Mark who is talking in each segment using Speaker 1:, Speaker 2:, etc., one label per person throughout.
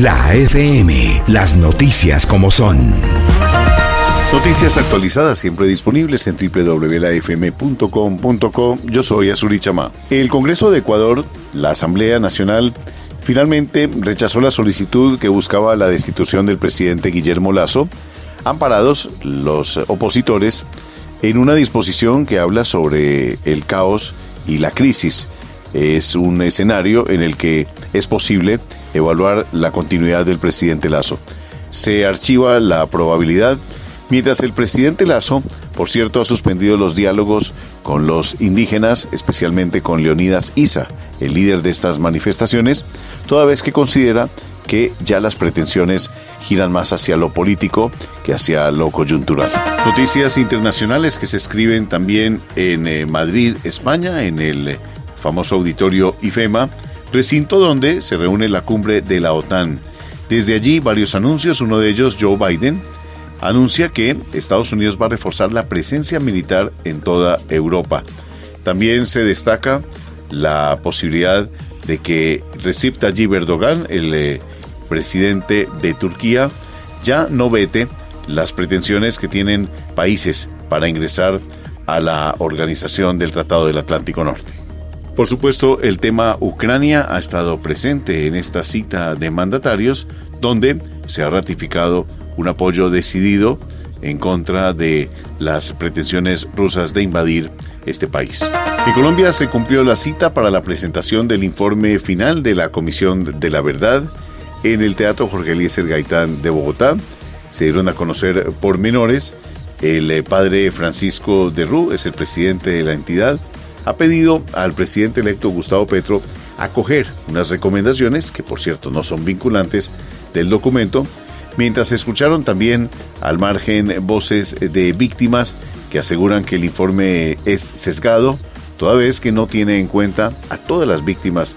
Speaker 1: La FM, las noticias como son.
Speaker 2: Noticias actualizadas siempre disponibles en www.lafm.com.co. Yo soy Azuri Chama. El Congreso de Ecuador, la Asamblea Nacional, finalmente rechazó la solicitud que buscaba la destitución del presidente Guillermo Lazo, amparados los opositores en una disposición que habla sobre el caos y la crisis. Es un escenario en el que es posible evaluar la continuidad del presidente Lazo. Se archiva la probabilidad Mientras el presidente Lazo, por cierto, ha suspendido los diálogos con los indígenas, especialmente con Leonidas Isa, el líder de estas manifestaciones, toda vez que considera que ya las pretensiones giran más hacia lo político que hacia lo coyuntural. Noticias internacionales que se escriben también en eh, Madrid, España, en el famoso auditorio IFEMA, recinto donde se reúne la cumbre de la OTAN. Desde allí varios anuncios, uno de ellos Joe Biden, anuncia que Estados Unidos va a reforzar la presencia militar en toda Europa. También se destaca la posibilidad de que Recep Tayyip Erdogan, el eh, presidente de Turquía, ya no vete las pretensiones que tienen países para ingresar a la organización del Tratado del Atlántico Norte. Por supuesto, el tema Ucrania ha estado presente en esta cita de mandatarios, donde se ha ratificado un apoyo decidido en contra de las pretensiones rusas de invadir este país. En Colombia se cumplió la cita para la presentación del informe final de la Comisión de la Verdad en el Teatro Jorge Eliezer Gaitán de Bogotá. Se dieron a conocer pormenores. El padre Francisco de Rú es el presidente de la entidad. Ha pedido al presidente electo Gustavo Petro acoger unas recomendaciones, que por cierto no son vinculantes, del documento mientras escucharon también al margen voces de víctimas que aseguran que el informe es sesgado, toda vez que no tiene en cuenta a todas las víctimas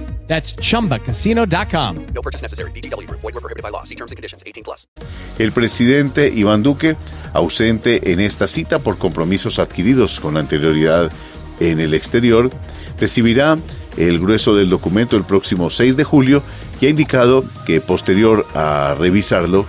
Speaker 3: That's chumbacasino.com.
Speaker 4: No purchase necessary. BGW. Void were prohibited by law. See terms and conditions. 18 plus.
Speaker 2: El presidente Iván Duque, ausente en esta cita por compromisos adquiridos con anterioridad en el exterior, recibirá el grueso del documento el próximo 6 de julio y ha indicado que posterior a revisarlo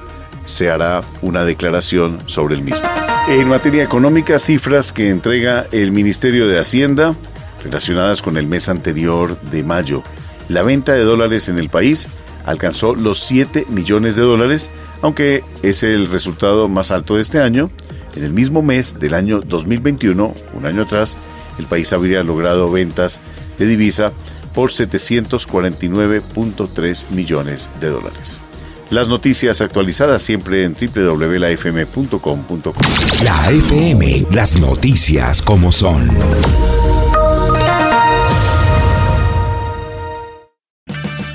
Speaker 2: se hará una declaración sobre el mismo. En materia económica, cifras que entrega el Ministerio de Hacienda relacionadas con el mes anterior de mayo. La venta de dólares en el país alcanzó los 7 millones de dólares, aunque es el resultado más alto de este año. En el mismo mes del año 2021, un año atrás, el país habría logrado ventas de divisa por 749.3 millones de dólares. Las noticias actualizadas siempre en www.lafm.com.co.
Speaker 1: La FM, las noticias como son.